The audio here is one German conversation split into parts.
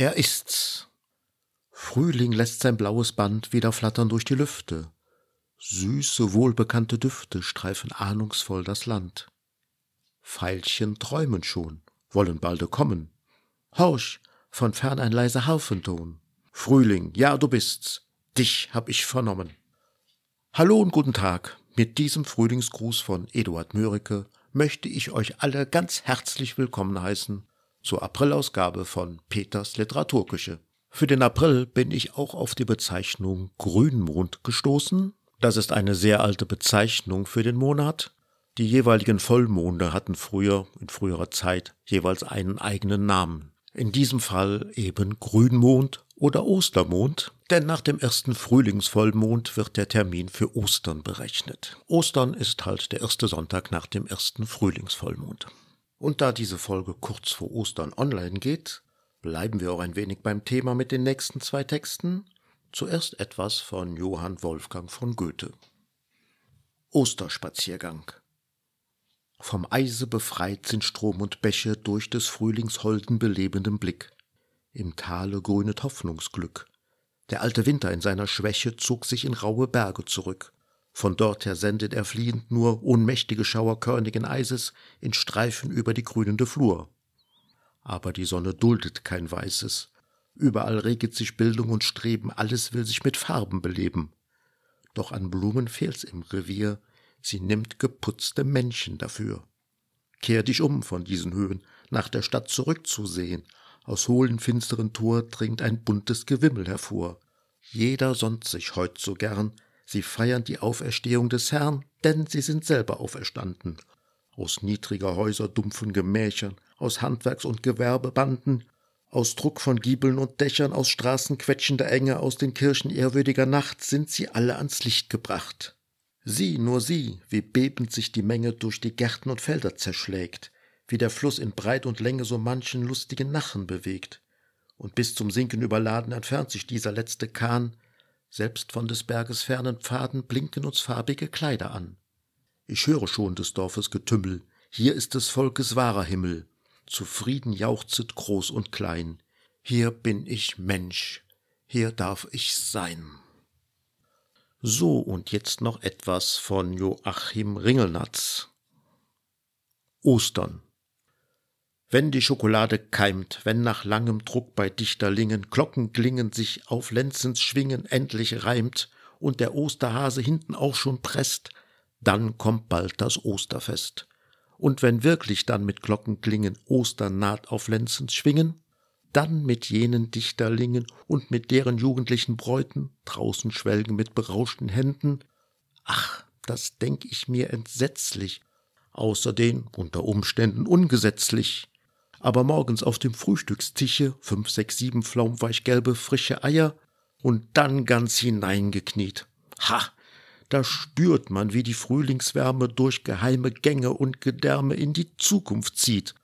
Er ist's. Frühling lässt sein blaues Band wieder flattern durch die Lüfte. Süße, wohlbekannte Düfte streifen ahnungsvoll das Land. Veilchen träumen schon, wollen balde kommen. Horch, von fern ein leiser Harfenton. Frühling, ja, du bist's. Dich hab ich vernommen. Hallo und guten Tag. Mit diesem Frühlingsgruß von Eduard Mörike möchte ich euch alle ganz herzlich willkommen heißen zur Aprilausgabe von Peters Literaturküche. Für den April bin ich auch auf die Bezeichnung Grünmond gestoßen. Das ist eine sehr alte Bezeichnung für den Monat. Die jeweiligen Vollmonde hatten früher, in früherer Zeit, jeweils einen eigenen Namen. In diesem Fall eben Grünmond oder Ostermond, denn nach dem ersten Frühlingsvollmond wird der Termin für Ostern berechnet. Ostern ist halt der erste Sonntag nach dem ersten Frühlingsvollmond. Und da diese Folge kurz vor Ostern online geht, bleiben wir auch ein wenig beim Thema mit den nächsten zwei Texten. Zuerst etwas von Johann Wolfgang von Goethe. Osterspaziergang. Vom Eise befreit sind Strom und Bäche durch des Frühlings holden belebenden Blick. Im Tale grünet Hoffnungsglück. Der alte Winter in seiner Schwäche zog sich in raue Berge zurück. Von dorther sendet er fliehend nur ohnmächtige Schauer körnigen Eises in Streifen über die grünende Flur. Aber die Sonne duldet kein Weißes. Überall reget sich Bildung und Streben, alles will sich mit Farben beleben. Doch an Blumen fehlt's im Revier, sie nimmt geputzte Menschen dafür. Kehr dich um von diesen Höhen, nach der Stadt zurückzusehen, aus hohlen finsteren Tor dringt ein buntes Gewimmel hervor. Jeder sonnt sich heut so gern, sie feiern die Auferstehung des Herrn, denn sie sind selber auferstanden. Aus niedriger Häuser dumpfen Gemächern, aus Handwerks- und Gewerbebanden, aus Druck von Giebeln und Dächern, aus Straßen quetschender Enge, aus den Kirchen ehrwürdiger Nacht sind sie alle ans Licht gebracht. Sieh, nur sieh, wie bebend sich die Menge durch die Gärten und Felder zerschlägt, wie der Fluss in Breit und Länge so manchen lustigen Nachen bewegt. Und bis zum Sinken überladen entfernt sich dieser letzte Kahn, selbst von des Berges fernen Pfaden blinken uns farbige Kleider an. Ich höre schon des Dorfes Getümmel, hier ist des Volkes wahrer Himmel, zufrieden jauchzet groß und klein, hier bin ich Mensch, hier darf ich sein. So, und jetzt noch etwas von Joachim Ringelnatz. Ostern. Wenn die Schokolade keimt, wenn nach langem Druck bei Dichterlingen Glockenklingen sich auf Lenzens Schwingen endlich reimt und der Osterhase hinten auch schon presst, dann kommt bald das Osterfest. Und wenn wirklich dann mit Glockenklingen Ostern naht auf Lenzens Schwingen, dann mit jenen Dichterlingen und mit deren jugendlichen Bräuten draußen schwelgen mit berauschten Händen, ach, das denk ich mir entsetzlich, außer den unter Umständen ungesetzlich aber morgens auf dem Frühstückstische fünf, sechs, sieben flaumweichgelbe frische Eier und dann ganz hineingekniet. Ha! Da spürt man, wie die Frühlingswärme durch geheime Gänge und Gedärme in die Zukunft zieht.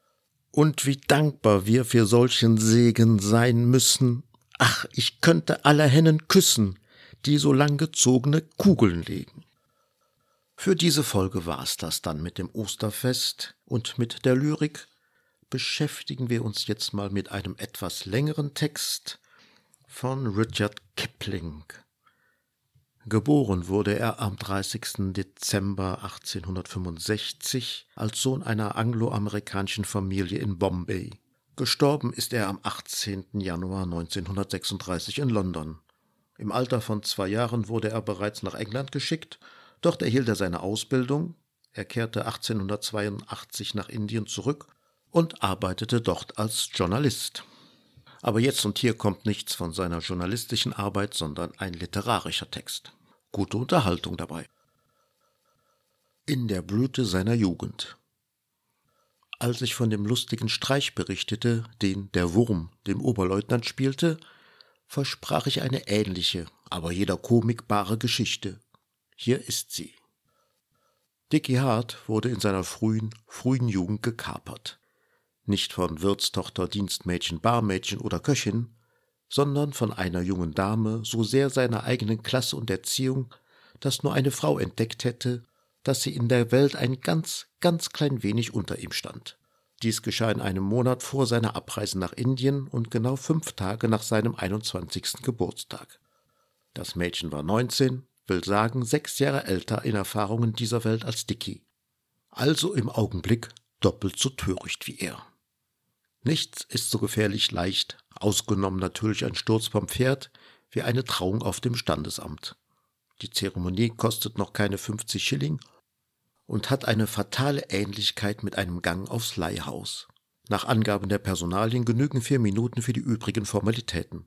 Und wie dankbar wir für solchen Segen sein müssen. Ach, ich könnte alle Hennen küssen, die so lang gezogene Kugeln legen. Für diese Folge war's das dann mit dem Osterfest und mit der Lyrik beschäftigen wir uns jetzt mal mit einem etwas längeren Text von Richard Kipling. Geboren wurde er am 30. Dezember 1865 als Sohn einer angloamerikanischen Familie in Bombay. Gestorben ist er am 18. Januar 1936 in London. Im Alter von zwei Jahren wurde er bereits nach England geschickt, dort erhielt er seine Ausbildung. Er kehrte 1882 nach Indien zurück und arbeitete dort als Journalist. Aber jetzt und hier kommt nichts von seiner journalistischen Arbeit, sondern ein literarischer Text. Gute Unterhaltung dabei. In der Blüte seiner Jugend. Als ich von dem lustigen Streich berichtete, den der Wurm dem Oberleutnant spielte, versprach ich eine ähnliche, aber jeder Komik bare Geschichte. Hier ist sie. Dicky Hart wurde in seiner frühen, frühen Jugend gekapert nicht von Wirtstochter, Dienstmädchen, Barmädchen oder Köchin, sondern von einer jungen Dame, so sehr seiner eigenen Klasse und Erziehung, dass nur eine Frau entdeckt hätte, dass sie in der Welt ein ganz, ganz klein wenig unter ihm stand. Dies geschah in einem Monat vor seiner Abreise nach Indien und genau fünf Tage nach seinem 21. Geburtstag. Das Mädchen war 19, will sagen sechs Jahre älter in Erfahrungen dieser Welt als Dicky. Also im Augenblick doppelt so töricht wie er. Nichts ist so gefährlich leicht, ausgenommen natürlich ein Sturz vom Pferd, wie eine Trauung auf dem Standesamt. Die Zeremonie kostet noch keine 50 Schilling und hat eine fatale Ähnlichkeit mit einem Gang aufs Leihhaus. Nach Angaben der Personalien genügen vier Minuten für die übrigen Formalitäten.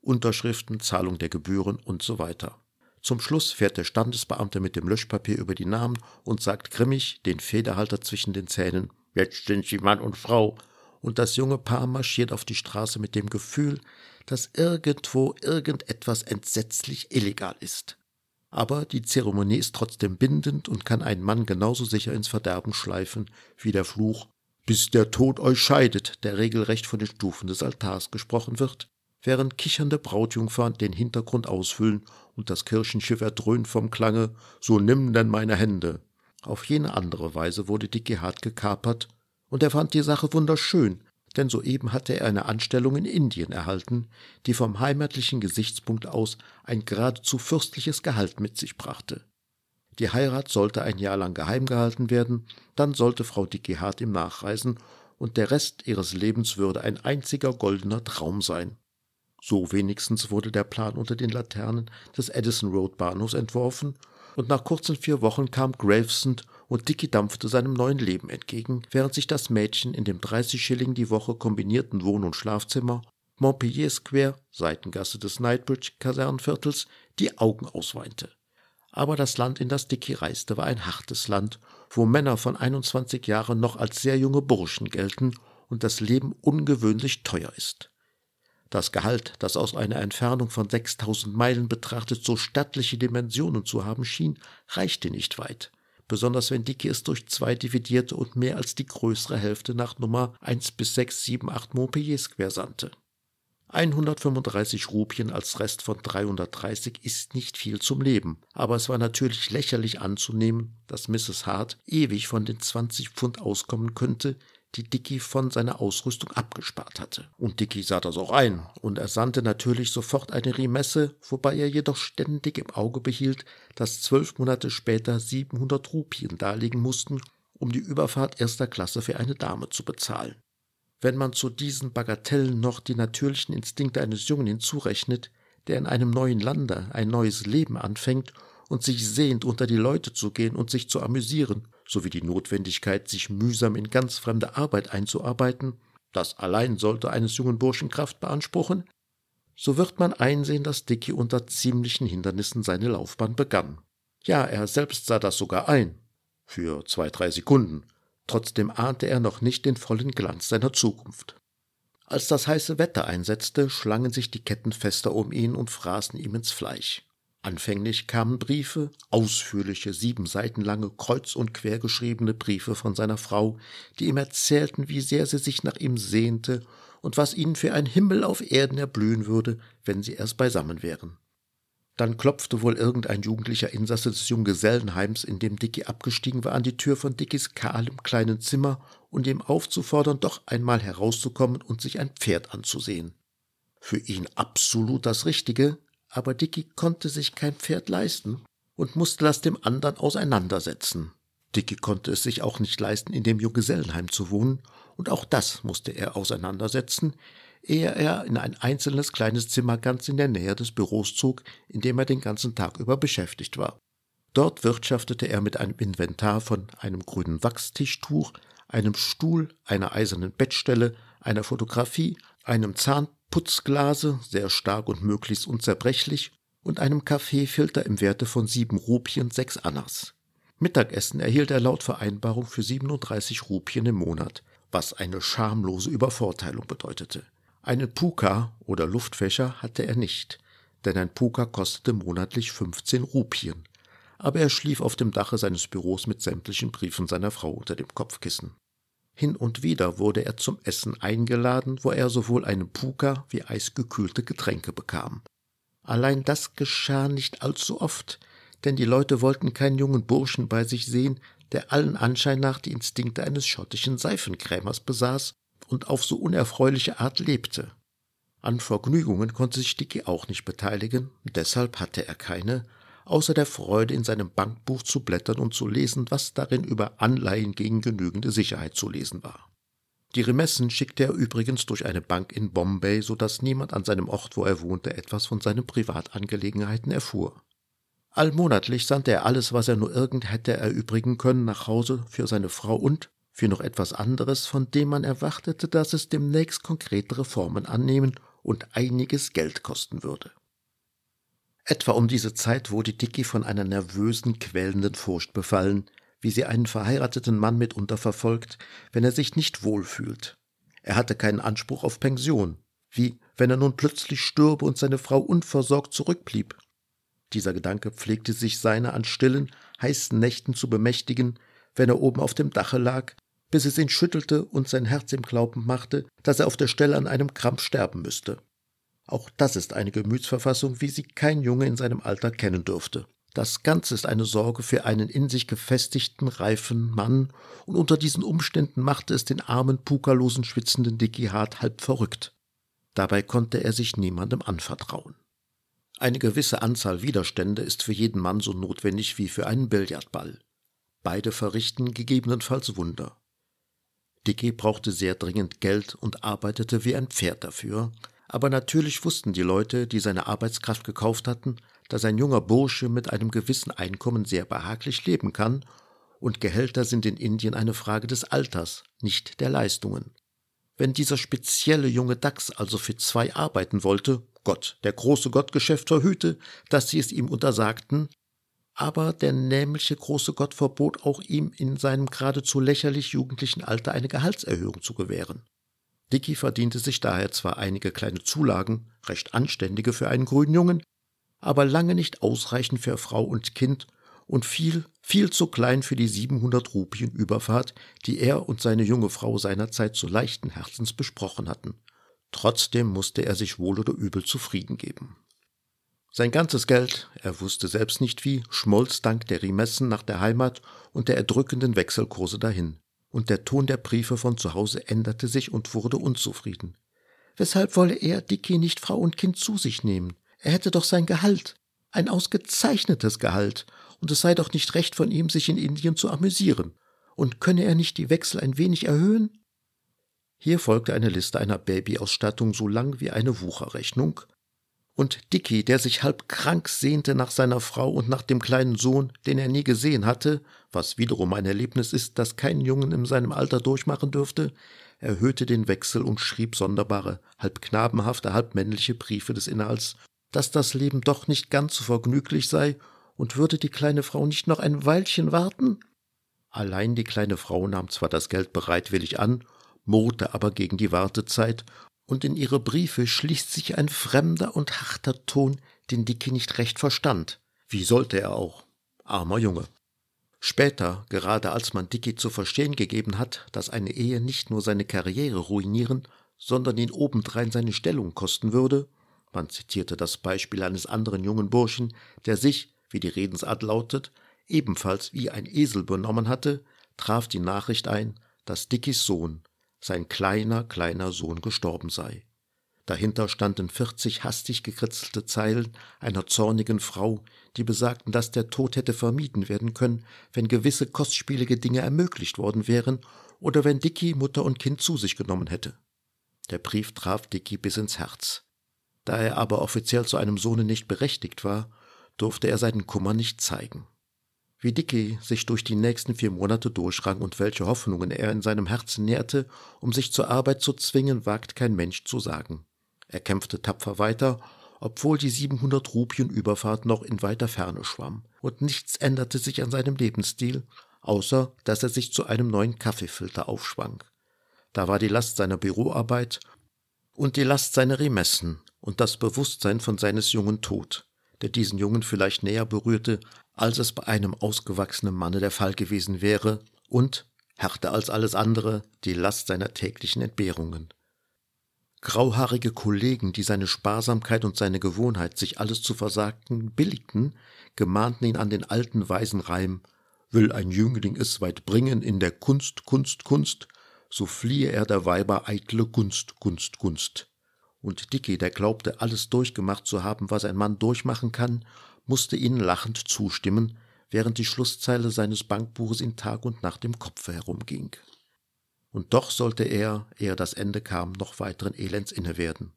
Unterschriften, Zahlung der Gebühren und so weiter. Zum Schluss fährt der Standesbeamte mit dem Löschpapier über die Namen und sagt grimmig, den Federhalter zwischen den Zähnen, jetzt sind Sie Mann und Frau, und das junge Paar marschiert auf die Straße mit dem Gefühl, dass irgendwo irgendetwas entsetzlich illegal ist. Aber die Zeremonie ist trotzdem bindend und kann einen Mann genauso sicher ins Verderben schleifen wie der Fluch, bis der Tod euch scheidet, der regelrecht von den Stufen des Altars gesprochen wird, während kichernde Brautjungfern den Hintergrund ausfüllen und das Kirchenschiff erdröhnt vom Klange, so nimm denn meine Hände. Auf jene andere Weise wurde Dicky Hart gekapert und er fand die Sache wunderschön, denn soeben hatte er eine Anstellung in Indien erhalten, die vom heimatlichen Gesichtspunkt aus ein geradezu fürstliches Gehalt mit sich brachte. Die Heirat sollte ein Jahr lang geheim gehalten werden, dann sollte Frau Dicky Hart ihm nachreisen, und der Rest ihres Lebens würde ein einziger goldener Traum sein. So wenigstens wurde der Plan unter den Laternen des Edison Road Bahnhofs entworfen, und nach kurzen vier Wochen kam Gravesend und Dicky dampfte seinem neuen Leben entgegen, während sich das Mädchen in dem 30 Schilling die Woche kombinierten Wohn- und Schlafzimmer Montpellier Square, Seitengasse des Knightbridge Kasernenviertels, die Augen ausweinte. Aber das Land, in das Dicky reiste, war ein hartes Land, wo Männer von 21 Jahren noch als sehr junge Burschen gelten und das Leben ungewöhnlich teuer ist. Das Gehalt, das aus einer Entfernung von 6000 Meilen betrachtet so stattliche Dimensionen zu haben schien, reichte nicht weit besonders wenn Dicky es durch zwei dividierte und mehr als die größere Hälfte nach Nummer 1 bis 6, 7, 8 Montpellier Square sandte. 135 Rupien als Rest von 330 ist nicht viel zum Leben, aber es war natürlich lächerlich anzunehmen, dass Mrs. Hart ewig von den 20 Pfund auskommen könnte, die Dicky von seiner Ausrüstung abgespart hatte. Und Dicky sah das auch ein und er sandte natürlich sofort eine Remesse, wobei er jedoch ständig im Auge behielt, dass zwölf Monate später 700 Rupien darlegen mussten, um die Überfahrt erster Klasse für eine Dame zu bezahlen. Wenn man zu diesen Bagatellen noch die natürlichen Instinkte eines Jungen hinzurechnet, der in einem neuen Lande ein neues Leben anfängt und sich sehnt, unter die Leute zu gehen und sich zu amüsieren, sowie die Notwendigkeit, sich mühsam in ganz fremde Arbeit einzuarbeiten, das allein sollte eines jungen Burschen Kraft beanspruchen, so wird man einsehen, dass Dicky unter ziemlichen Hindernissen seine Laufbahn begann. Ja, er selbst sah das sogar ein. Für zwei, drei Sekunden. Trotzdem ahnte er noch nicht den vollen Glanz seiner Zukunft. Als das heiße Wetter einsetzte, schlangen sich die Ketten fester um ihn und fraßen ihm ins Fleisch. Anfänglich kamen Briefe, ausführliche, sieben Seiten lange, kreuz und quer geschriebene Briefe von seiner Frau, die ihm erzählten, wie sehr sie sich nach ihm sehnte und was ihnen für ein Himmel auf Erden erblühen würde, wenn sie erst beisammen wären. Dann klopfte wohl irgendein jugendlicher Insasse des Junggesellenheims, in dem Dicky abgestiegen war, an die Tür von Dickys kahlem kleinen Zimmer, und ihm aufzufordern, doch einmal herauszukommen und sich ein Pferd anzusehen. Für ihn absolut das Richtige, aber Dicky konnte sich kein Pferd leisten und musste das dem anderen auseinandersetzen. Dicky konnte es sich auch nicht leisten, in dem Junggesellenheim zu wohnen, und auch das musste er auseinandersetzen, ehe er in ein einzelnes kleines Zimmer ganz in der Nähe des Büros zog, in dem er den ganzen Tag über beschäftigt war. Dort wirtschaftete er mit einem Inventar von einem grünen Wachstischtuch, einem Stuhl, einer eisernen Bettstelle, einer Fotografie, einem Zahn Putzglase, sehr stark und möglichst unzerbrechlich, und einem Kaffeefilter im Werte von sieben Rupien sechs Annas. Mittagessen erhielt er laut Vereinbarung für 37 Rupien im Monat, was eine schamlose Übervorteilung bedeutete. Einen Puka oder Luftfächer hatte er nicht, denn ein Puka kostete monatlich 15 Rupien. Aber er schlief auf dem Dache seines Büros mit sämtlichen Briefen seiner Frau unter dem Kopfkissen. Hin und wieder wurde er zum Essen eingeladen, wo er sowohl einen Puka wie eisgekühlte Getränke bekam. Allein das geschah nicht allzu oft, denn die Leute wollten keinen jungen Burschen bei sich sehen, der allen Anschein nach die Instinkte eines schottischen Seifenkrämers besaß und auf so unerfreuliche Art lebte. An Vergnügungen konnte sich Dicky auch nicht beteiligen, deshalb hatte er keine, außer der Freude, in seinem Bankbuch zu blättern und zu lesen, was darin über Anleihen gegen genügende Sicherheit zu lesen war. Die Remessen schickte er übrigens durch eine Bank in Bombay, so dass niemand an seinem Ort, wo er wohnte, etwas von seinen Privatangelegenheiten erfuhr. Allmonatlich sandte er alles, was er nur irgend hätte erübrigen können, nach Hause für seine Frau und für noch etwas anderes, von dem man erwartete, dass es demnächst konkretere Formen annehmen und einiges Geld kosten würde. Etwa um diese Zeit wurde Dicky von einer nervösen, quälenden Furcht befallen, wie sie einen verheirateten Mann mitunter verfolgt, wenn er sich nicht wohlfühlt. Er hatte keinen Anspruch auf Pension, wie wenn er nun plötzlich stürbe und seine Frau unversorgt zurückblieb. Dieser Gedanke pflegte sich seiner an stillen, heißen Nächten zu bemächtigen, wenn er oben auf dem Dache lag bis es ihn schüttelte und sein Herz ihm glauben machte, dass er auf der Stelle an einem Krampf sterben müsste. Auch das ist eine Gemütsverfassung, wie sie kein Junge in seinem Alter kennen dürfte. Das Ganze ist eine Sorge für einen in sich gefestigten, reifen Mann, und unter diesen Umständen machte es den armen, pukerlosen, schwitzenden Dicky Hart halb verrückt. Dabei konnte er sich niemandem anvertrauen. Eine gewisse Anzahl Widerstände ist für jeden Mann so notwendig wie für einen Billardball. Beide verrichten gegebenenfalls Wunder. Dicky brauchte sehr dringend Geld und arbeitete wie ein Pferd dafür, aber natürlich wussten die Leute, die seine Arbeitskraft gekauft hatten, dass ein junger Bursche mit einem gewissen Einkommen sehr behaglich leben kann, und Gehälter sind in Indien eine Frage des Alters, nicht der Leistungen. Wenn dieser spezielle junge Dachs also für zwei arbeiten wollte, Gott, der große Gottgeschäft verhüte, dass sie es ihm untersagten, aber der nämliche große Gott verbot auch ihm in seinem geradezu lächerlich jugendlichen Alter eine Gehaltserhöhung zu gewähren. Dicky verdiente sich daher zwar einige kleine Zulagen, recht anständige für einen grünen Jungen, aber lange nicht ausreichend für Frau und Kind und viel, viel zu klein für die 700 Rupien Überfahrt, die er und seine junge Frau seinerzeit so leichten Herzens besprochen hatten. Trotzdem musste er sich wohl oder übel zufrieden geben. Sein ganzes Geld, er wusste selbst nicht wie, schmolz dank der Remessen nach der Heimat und der erdrückenden Wechselkurse dahin. Und der Ton der Briefe von zu Hause änderte sich und wurde unzufrieden. Weshalb wolle er Dicky nicht Frau und Kind zu sich nehmen? Er hätte doch sein Gehalt. Ein ausgezeichnetes Gehalt. Und es sei doch nicht recht von ihm, sich in Indien zu amüsieren. Und könne er nicht die Wechsel ein wenig erhöhen? Hier folgte eine Liste einer Babyausstattung so lang wie eine Wucherrechnung, und Dicky, der sich halb krank sehnte nach seiner Frau und nach dem kleinen Sohn, den er nie gesehen hatte, was wiederum ein Erlebnis ist, das kein Jungen in seinem Alter durchmachen dürfte, erhöhte den Wechsel und schrieb sonderbare, halb knabenhafte, halb männliche Briefe des Inhalts, dass das Leben doch nicht ganz so vergnüglich sei, und würde die kleine Frau nicht noch ein Weilchen warten? Allein die kleine Frau nahm zwar das Geld bereitwillig an, murrte aber gegen die Wartezeit und in ihre Briefe schließt sich ein fremder und harter Ton, den Dicky nicht recht verstand. Wie sollte er auch? Armer Junge. Später, gerade als man Dicky zu verstehen gegeben hat, dass eine Ehe nicht nur seine Karriere ruinieren, sondern ihn obendrein seine Stellung kosten würde, man zitierte das Beispiel eines anderen jungen Burschen, der sich, wie die Redensart lautet, ebenfalls wie ein Esel benommen hatte, traf die Nachricht ein, dass Dickys Sohn, sein kleiner, kleiner Sohn gestorben sei. Dahinter standen vierzig hastig gekritzelte Zeilen einer zornigen Frau, die besagten, dass der Tod hätte vermieden werden können, wenn gewisse kostspielige Dinge ermöglicht worden wären oder wenn Dicky Mutter und Kind zu sich genommen hätte. Der Brief traf Dicky bis ins Herz. Da er aber offiziell zu einem Sohne nicht berechtigt war, durfte er seinen Kummer nicht zeigen. Wie Dicky sich durch die nächsten vier Monate durchrang und welche Hoffnungen er in seinem Herzen nährte, um sich zur Arbeit zu zwingen, wagt kein Mensch zu sagen. Er kämpfte tapfer weiter, obwohl die 700 Rupien Überfahrt noch in weiter Ferne schwamm, und nichts änderte sich an seinem Lebensstil, außer dass er sich zu einem neuen Kaffeefilter aufschwang. Da war die Last seiner Büroarbeit und die Last seiner Remessen und das Bewusstsein von seines Jungen Tod, der diesen Jungen vielleicht näher berührte, als es bei einem ausgewachsenen Manne der Fall gewesen wäre, und, härter als alles andere, die Last seiner täglichen Entbehrungen. Grauhaarige Kollegen, die seine Sparsamkeit und seine Gewohnheit, sich alles zu versagten, billigten, gemahnten ihn an den alten weisen Reim Will ein Jüngling es weit bringen in der Kunst, Kunst, Kunst, so fliehe er der Weiber eitle Gunst, Gunst, Gunst. Und Dicky, der glaubte, alles durchgemacht zu haben, was ein Mann durchmachen kann, musste ihnen lachend zustimmen, während die Schlusszeile seines Bankbuches in Tag und Nacht im Kopfe herumging. Und doch sollte er, ehe das Ende kam, noch weiteren Elends inne werden.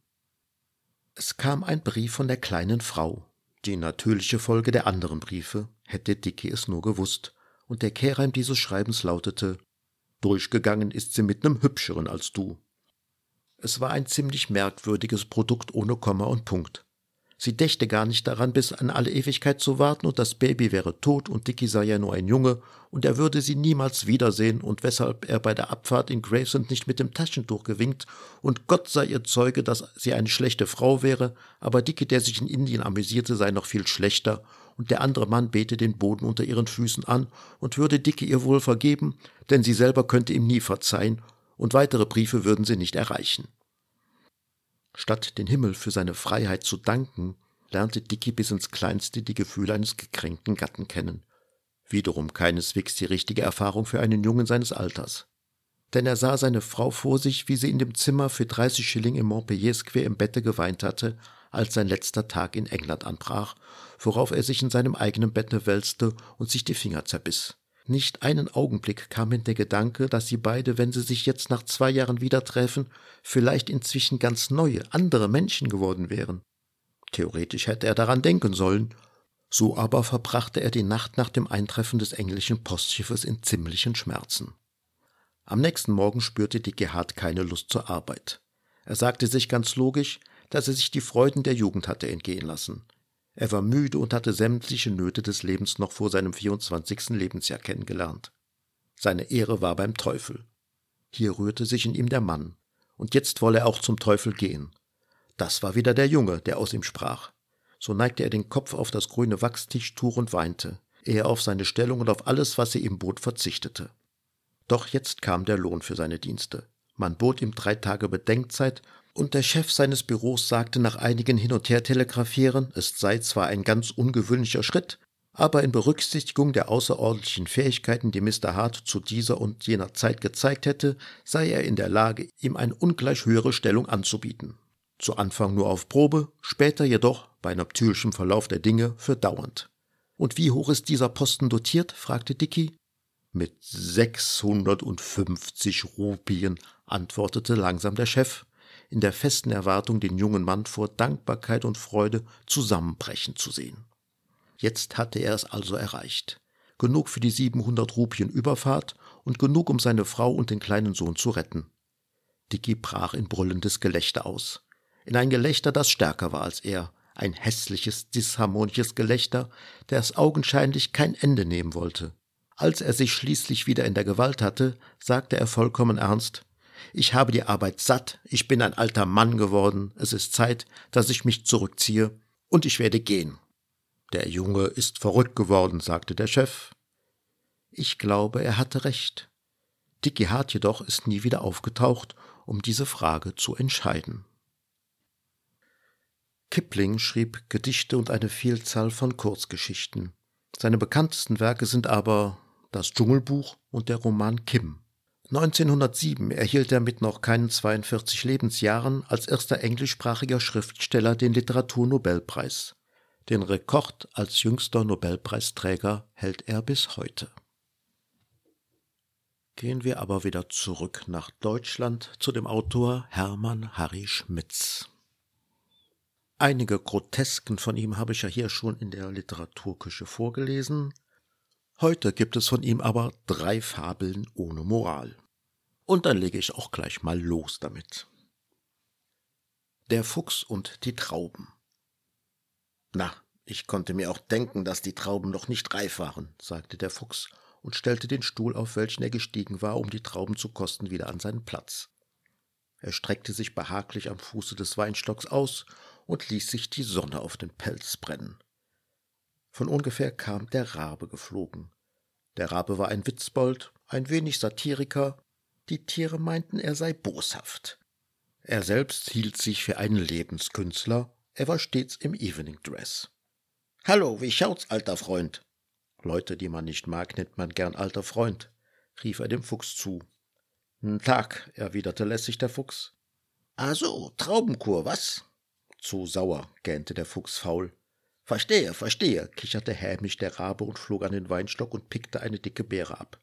Es kam ein Brief von der kleinen Frau, die natürliche Folge der anderen Briefe, hätte Dicky es nur gewusst, und der Kehrheim dieses Schreibens lautete Durchgegangen ist sie mit nem hübscheren als du. Es war ein ziemlich merkwürdiges Produkt ohne Komma und Punkt. Sie dächte gar nicht daran, bis an alle Ewigkeit zu warten und das Baby wäre tot und Dicky sei ja nur ein Junge und er würde sie niemals wiedersehen und weshalb er bei der Abfahrt in Gravesend nicht mit dem Taschentuch gewinkt und Gott sei ihr Zeuge, dass sie eine schlechte Frau wäre, aber Dicky, der sich in Indien amüsierte, sei noch viel schlechter und der andere Mann bete den Boden unter ihren Füßen an und würde Dicky ihr wohl vergeben, denn sie selber könnte ihm nie verzeihen und weitere Briefe würden sie nicht erreichen. Statt den Himmel für seine Freiheit zu danken, lernte Dicky bis ins Kleinste die Gefühle eines gekränkten Gatten kennen. Wiederum keineswegs die richtige Erfahrung für einen Jungen seines Alters. Denn er sah seine Frau vor sich, wie sie in dem Zimmer für 30 Schilling im Montpellier Square im Bette geweint hatte, als sein letzter Tag in England anbrach, worauf er sich in seinem eigenen Bette wälzte und sich die Finger zerbiss. Nicht einen Augenblick kam ihm der Gedanke, dass sie beide, wenn sie sich jetzt nach zwei Jahren wieder treffen, vielleicht inzwischen ganz neue, andere Menschen geworden wären. Theoretisch hätte er daran denken sollen, so aber verbrachte er die Nacht nach dem Eintreffen des englischen Postschiffes in ziemlichen Schmerzen. Am nächsten Morgen spürte die Gerhard keine Lust zur Arbeit. Er sagte sich ganz logisch, dass er sich die Freuden der Jugend hatte entgehen lassen. Er war müde und hatte sämtliche Nöte des Lebens noch vor seinem 24. Lebensjahr kennengelernt. Seine Ehre war beim Teufel. Hier rührte sich in ihm der Mann, und jetzt wolle er auch zum Teufel gehen. Das war wieder der Junge, der aus ihm sprach. So neigte er den Kopf auf das grüne Wachstischtuch und weinte, ehe er auf seine Stellung und auf alles, was sie ihm bot, verzichtete. Doch jetzt kam der Lohn für seine Dienste. Man bot ihm drei Tage Bedenkzeit und der Chef seines Büros sagte nach einigen Hin- und Her-Telegrafieren, es sei zwar ein ganz ungewöhnlicher Schritt, aber in Berücksichtigung der außerordentlichen Fähigkeiten, die Mr. Hart zu dieser und jener Zeit gezeigt hätte, sei er in der Lage, ihm eine ungleich höhere Stellung anzubieten. Zu Anfang nur auf Probe, später jedoch, bei natürlichem Verlauf der Dinge, für dauernd. Und wie hoch ist dieser Posten dotiert? fragte Dicky. Mit 650 Rupien, antwortete langsam der Chef in der festen Erwartung, den jungen Mann vor Dankbarkeit und Freude zusammenbrechen zu sehen. Jetzt hatte er es also erreicht. Genug für die 700 Rupien Überfahrt und genug, um seine Frau und den kleinen Sohn zu retten. Dicky brach in brüllendes Gelächter aus. In ein Gelächter, das stärker war als er, ein hässliches, disharmonisches Gelächter, das augenscheinlich kein Ende nehmen wollte. Als er sich schließlich wieder in der Gewalt hatte, sagte er vollkommen ernst ich habe die Arbeit satt, ich bin ein alter Mann geworden, es ist Zeit, dass ich mich zurückziehe, und ich werde gehen. Der Junge ist verrückt geworden, sagte der Chef. Ich glaube, er hatte recht. Dicky Hart jedoch ist nie wieder aufgetaucht, um diese Frage zu entscheiden. Kipling schrieb Gedichte und eine Vielzahl von Kurzgeschichten. Seine bekanntesten Werke sind aber das Dschungelbuch und der Roman Kim. 1907 erhielt er mit noch keinen 42 Lebensjahren als erster englischsprachiger Schriftsteller den Literaturnobelpreis. Den Rekord als jüngster Nobelpreisträger hält er bis heute. Gehen wir aber wieder zurück nach Deutschland zu dem Autor Hermann Harry Schmitz. Einige Grotesken von ihm habe ich ja hier schon in der Literaturküche vorgelesen. Heute gibt es von ihm aber drei Fabeln ohne Moral. Und dann lege ich auch gleich mal los damit. Der Fuchs und die Trauben. Na, ich konnte mir auch denken, dass die Trauben noch nicht reif waren, sagte der Fuchs und stellte den Stuhl, auf welchen er gestiegen war, um die Trauben zu kosten, wieder an seinen Platz. Er streckte sich behaglich am Fuße des Weinstocks aus und ließ sich die Sonne auf den Pelz brennen. Von ungefähr kam der Rabe geflogen. Der Rabe war ein Witzbold, ein wenig Satiriker, die Tiere meinten, er sei boshaft. Er selbst hielt sich für einen Lebenskünstler, er war stets im Evening Dress. Hallo, wie schaut's, alter Freund? Leute, die man nicht mag, nennt man gern alter Freund, rief er dem Fuchs zu. N Tag, erwiderte lässig der Fuchs. Ah so, Traubenkur, was? Zu sauer, gähnte der Fuchs faul. Verstehe, verstehe, kicherte hämisch der Rabe und flog an den Weinstock und pickte eine dicke Beere ab.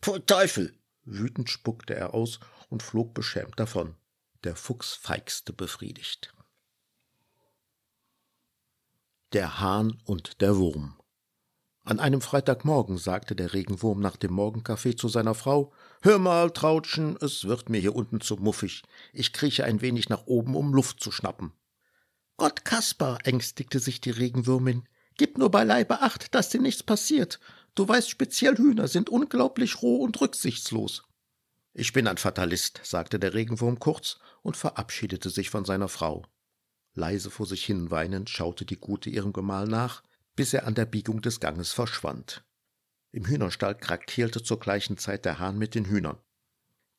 Pfui Teufel! Wütend spuckte er aus und flog beschämt davon. Der Fuchs feixte befriedigt. Der Hahn und der Wurm. An einem Freitagmorgen sagte der Regenwurm nach dem Morgenkaffee zu seiner Frau Hör mal, Trautchen, es wird mir hier unten zu muffig. Ich krieche ein wenig nach oben, um Luft zu schnappen. Gott, Kaspar, ängstigte sich die Regenwürmin, gib nur beileibe Acht, dass dir nichts passiert. Du weißt, speziell Hühner sind unglaublich roh und rücksichtslos. Ich bin ein Fatalist, sagte der Regenwurm kurz und verabschiedete sich von seiner Frau. Leise vor sich hin weinend schaute die Gute ihrem Gemahl nach, bis er an der Biegung des Ganges verschwand. Im Hühnerstall krakielte zur gleichen Zeit der Hahn mit den Hühnern.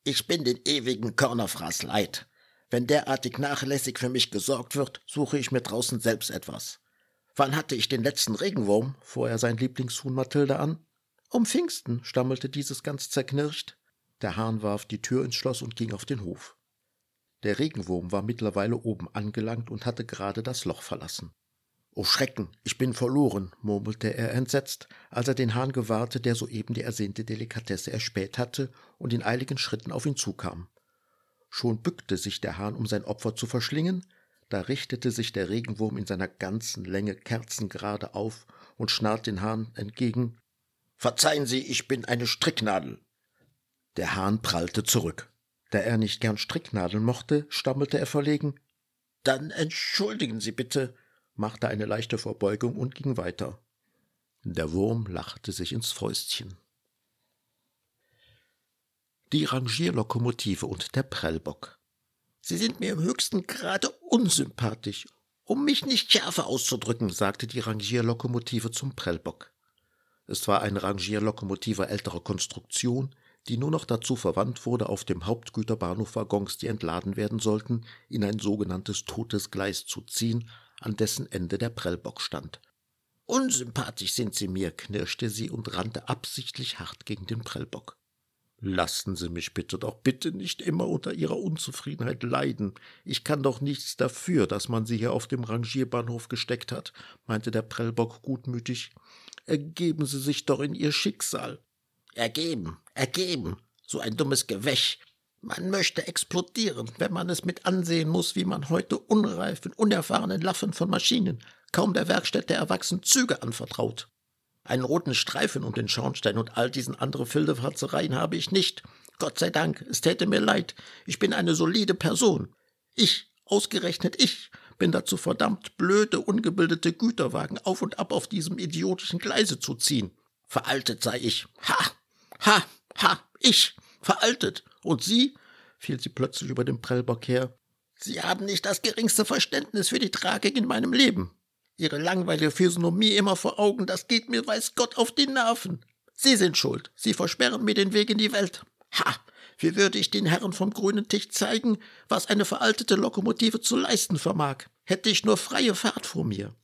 Ich bin den ewigen Körnerfraß leid. Wenn derartig nachlässig für mich gesorgt wird, suche ich mir draußen selbst etwas. Wann hatte ich den letzten Regenwurm? fuhr er sein Lieblingshuhn Mathilde an. Um Pfingsten, stammelte dieses ganz zerknirscht. Der Hahn warf die Tür ins Schloss und ging auf den Hof. Der Regenwurm war mittlerweile oben angelangt und hatte gerade das Loch verlassen. O Schrecken, ich bin verloren, murmelte er entsetzt, als er den Hahn gewahrte, der soeben die ersehnte Delikatesse erspäht hatte und in eiligen Schritten auf ihn zukam. Schon bückte sich der Hahn, um sein Opfer zu verschlingen, da richtete sich der Regenwurm in seiner ganzen Länge kerzengerade auf und schnarrt den Hahn entgegen Verzeihen Sie, ich bin eine Stricknadel. Der Hahn prallte zurück. Da er nicht gern Stricknadeln mochte, stammelte er verlegen Dann entschuldigen Sie bitte, machte eine leichte Verbeugung und ging weiter. Der Wurm lachte sich ins Fäustchen. Die Rangierlokomotive und der Prellbock. Sie sind mir im höchsten Grade unsympathisch. Um mich nicht schärfer auszudrücken, sagte die Rangierlokomotive zum Prellbock. Es war eine Rangierlokomotive älterer Konstruktion, die nur noch dazu verwandt wurde, auf dem Hauptgüterbahnhof Waggons, die entladen werden sollten, in ein sogenanntes totes Gleis zu ziehen, an dessen Ende der Prellbock stand. Unsympathisch sind Sie mir, knirschte sie und rannte absichtlich hart gegen den Prellbock. Lassen Sie mich bitte doch bitte nicht immer unter Ihrer Unzufriedenheit leiden. Ich kann doch nichts dafür, dass man Sie hier auf dem Rangierbahnhof gesteckt hat, meinte der Prellbock gutmütig. Ergeben Sie sich doch in Ihr Schicksal. Ergeben, ergeben, so ein dummes Gewäsch. Man möchte explodieren, wenn man es mit ansehen muss, wie man heute unreifen, unerfahrenen Laffen von Maschinen kaum der Werkstätte erwachsen Züge anvertraut. Einen roten Streifen um den Schornstein und all diesen andere Fildefatzereien habe ich nicht. Gott sei Dank, es täte mir leid. Ich bin eine solide Person. Ich, ausgerechnet ich, bin dazu verdammt, blöde, ungebildete Güterwagen auf und ab auf diesem idiotischen Gleise zu ziehen. Veraltet sei ich. Ha! Ha! Ha! Ich! Veraltet! Und Sie? fiel sie plötzlich über den Prellbock her. Sie haben nicht das geringste Verständnis für die Tragik in meinem Leben. Ihre langweilige Physiognomie immer vor Augen, das geht mir, weiß Gott, auf die Nerven. Sie sind schuld. Sie versperren mir den Weg in die Welt. Ha! Wie würde ich den Herren vom grünen Tisch zeigen, was eine veraltete Lokomotive zu leisten vermag? Hätte ich nur freie Fahrt vor mir.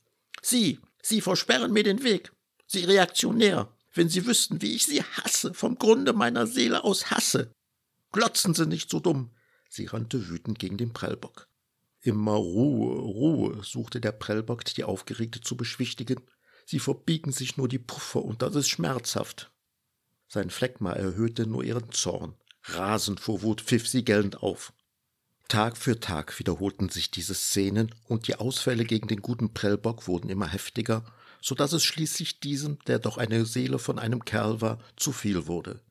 Sie, Sie versperren mir den Weg. Sie reaktionär. Wenn Sie wüssten, wie ich Sie hasse, vom Grunde meiner Seele aus hasse. Glotzen Sie nicht so dumm. Sie rannte wütend gegen den Prellbock. Immer Ruhe, Ruhe, suchte der Prellbock, die Aufgeregte zu beschwichtigen. Sie verbiegen sich nur die Puffer, und das ist schmerzhaft. Sein Fleckma erhöhte nur ihren Zorn. Rasend vor Wut pfiff sie gellend auf. Tag für Tag wiederholten sich diese Szenen, und die Ausfälle gegen den guten Prellbock wurden immer heftiger, so dass es schließlich diesem, der doch eine Seele von einem Kerl war, zu viel wurde.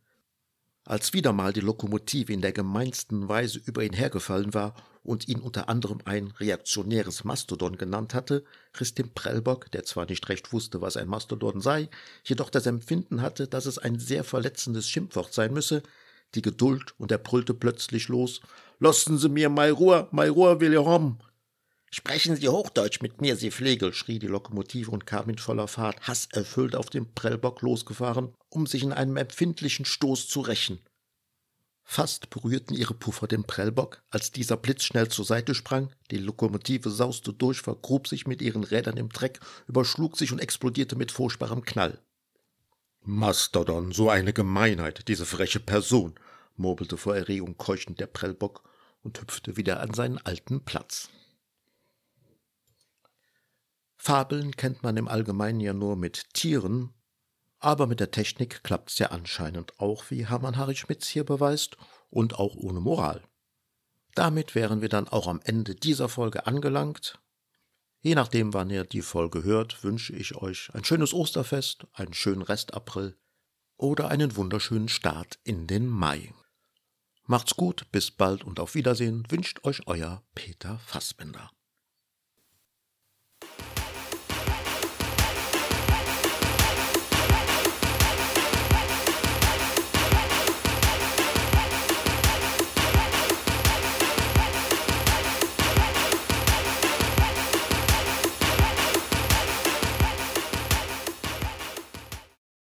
Als wieder mal die Lokomotive in der gemeinsten Weise über ihn hergefallen war und ihn unter anderem ein reaktionäres Mastodon genannt hatte, riss dem Prellbock, der zwar nicht recht wusste, was ein Mastodon sei, jedoch das Empfinden hatte, dass es ein sehr verletzendes Schimpfwort sein müsse, die Geduld und er brüllte plötzlich los: Lassen Sie mir mei Ruhe, mei Ruhe, Wilhelm! Sprechen Sie Hochdeutsch mit mir, Sie Flegel, schrie die Lokomotive und kam in voller Fahrt, hasserfüllt auf den Prellbock losgefahren, um sich in einem empfindlichen Stoß zu rächen. Fast berührten ihre Puffer den Prellbock, als dieser blitzschnell zur Seite sprang, die Lokomotive sauste durch, vergrub sich mit ihren Rädern im Dreck, überschlug sich und explodierte mit furchtbarem Knall. Mastodon, so eine Gemeinheit, diese freche Person, murmelte vor Erregung keuchend der Prellbock und hüpfte wieder an seinen alten Platz. Fabeln kennt man im Allgemeinen ja nur mit Tieren, aber mit der Technik klappt's ja anscheinend auch, wie Hermann Harry Schmitz hier beweist, und auch ohne Moral. Damit wären wir dann auch am Ende dieser Folge angelangt. Je nachdem, wann ihr die Folge hört, wünsche ich euch ein schönes Osterfest, einen schönen Rest April oder einen wunderschönen Start in den Mai. Macht's gut, bis bald und auf Wiedersehen wünscht euch euer Peter Fassbender.